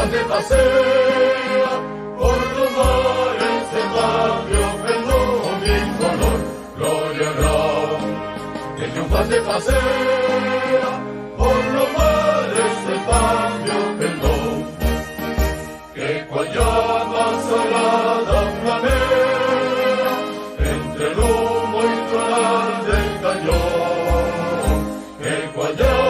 patria pasea por tus mares de mi color, gloria grau. El triunfante pasea por los mares de patrio pendón, que cual llama salada flamea entre el humo y tronar del cañón, que cual llama